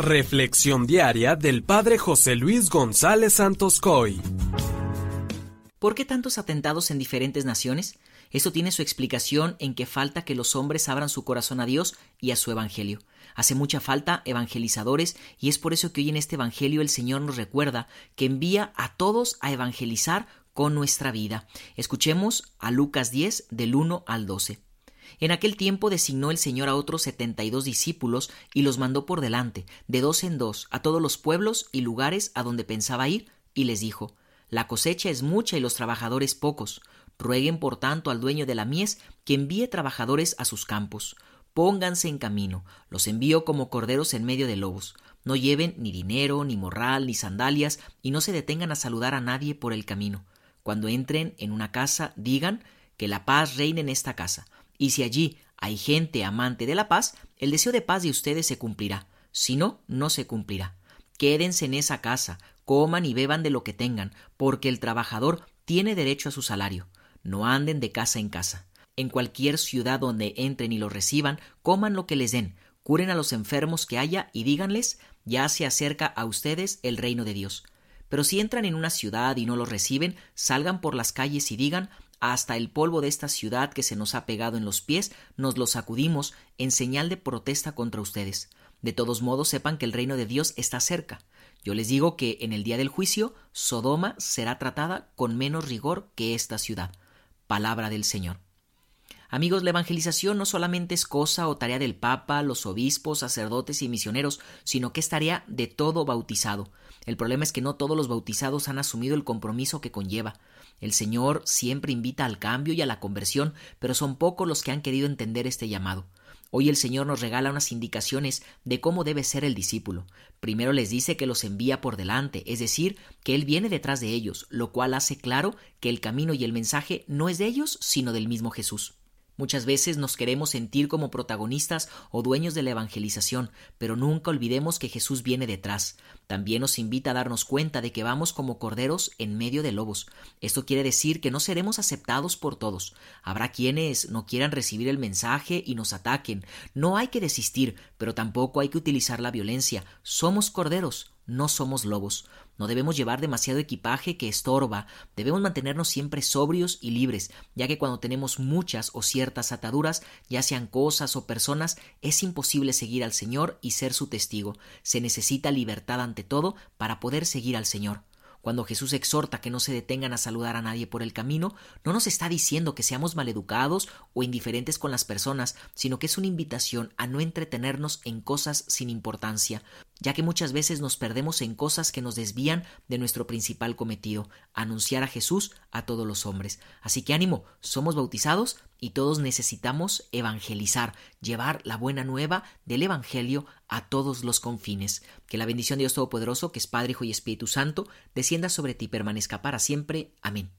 Reflexión diaria del Padre José Luis González Santos Coy. ¿Por qué tantos atentados en diferentes naciones? Esto tiene su explicación en que falta que los hombres abran su corazón a Dios y a su Evangelio. Hace mucha falta evangelizadores y es por eso que hoy en este Evangelio el Señor nos recuerda que envía a todos a evangelizar con nuestra vida. Escuchemos a Lucas 10 del 1 al 12. En aquel tiempo designó el Señor a otros setenta y dos discípulos y los mandó por delante, de dos en dos, a todos los pueblos y lugares a donde pensaba ir, y les dijo La cosecha es mucha y los trabajadores pocos. Rueguen por tanto al dueño de la mies que envíe trabajadores a sus campos. Pónganse en camino, los envío como corderos en medio de lobos. No lleven ni dinero, ni morral, ni sandalias, y no se detengan a saludar a nadie por el camino. Cuando entren en una casa, digan que la paz reine en esta casa. Y si allí hay gente amante de la paz, el deseo de paz de ustedes se cumplirá. Si no, no se cumplirá. Quédense en esa casa, coman y beban de lo que tengan, porque el trabajador tiene derecho a su salario. No anden de casa en casa. En cualquier ciudad donde entren y lo reciban, coman lo que les den, curen a los enfermos que haya y díganles, ya se acerca a ustedes el reino de Dios. Pero si entran en una ciudad y no lo reciben, salgan por las calles y digan, hasta el polvo de esta ciudad que se nos ha pegado en los pies, nos lo sacudimos en señal de protesta contra ustedes. De todos modos, sepan que el reino de Dios está cerca. Yo les digo que en el día del juicio, Sodoma será tratada con menos rigor que esta ciudad. Palabra del Señor. Amigos, la evangelización no solamente es cosa o tarea del Papa, los obispos, sacerdotes y misioneros, sino que es tarea de todo bautizado. El problema es que no todos los bautizados han asumido el compromiso que conlleva. El Señor siempre invita al cambio y a la conversión, pero son pocos los que han querido entender este llamado. Hoy el Señor nos regala unas indicaciones de cómo debe ser el discípulo. Primero les dice que los envía por delante, es decir, que Él viene detrás de ellos, lo cual hace claro que el camino y el mensaje no es de ellos, sino del mismo Jesús. Muchas veces nos queremos sentir como protagonistas o dueños de la evangelización, pero nunca olvidemos que Jesús viene detrás. También nos invita a darnos cuenta de que vamos como corderos en medio de lobos. Esto quiere decir que no seremos aceptados por todos. Habrá quienes no quieran recibir el mensaje y nos ataquen. No hay que desistir, pero tampoco hay que utilizar la violencia. Somos corderos, no somos lobos. No debemos llevar demasiado equipaje que estorba, debemos mantenernos siempre sobrios y libres, ya que cuando tenemos muchas o ciertas ataduras, ya sean cosas o personas, es imposible seguir al Señor y ser su testigo. Se necesita libertad ante todo para poder seguir al Señor. Cuando Jesús exhorta que no se detengan a saludar a nadie por el camino, no nos está diciendo que seamos maleducados o indiferentes con las personas, sino que es una invitación a no entretenernos en cosas sin importancia, ya que muchas veces nos perdemos en cosas que nos desvían de nuestro principal cometido, anunciar a Jesús a todos los hombres. Así que ánimo, somos bautizados y todos necesitamos evangelizar, llevar la buena nueva del Evangelio a todos los confines. Que la bendición de Dios Todopoderoso, que es Padre, Hijo y Espíritu Santo, descienda sobre ti y permanezca para siempre. Amén.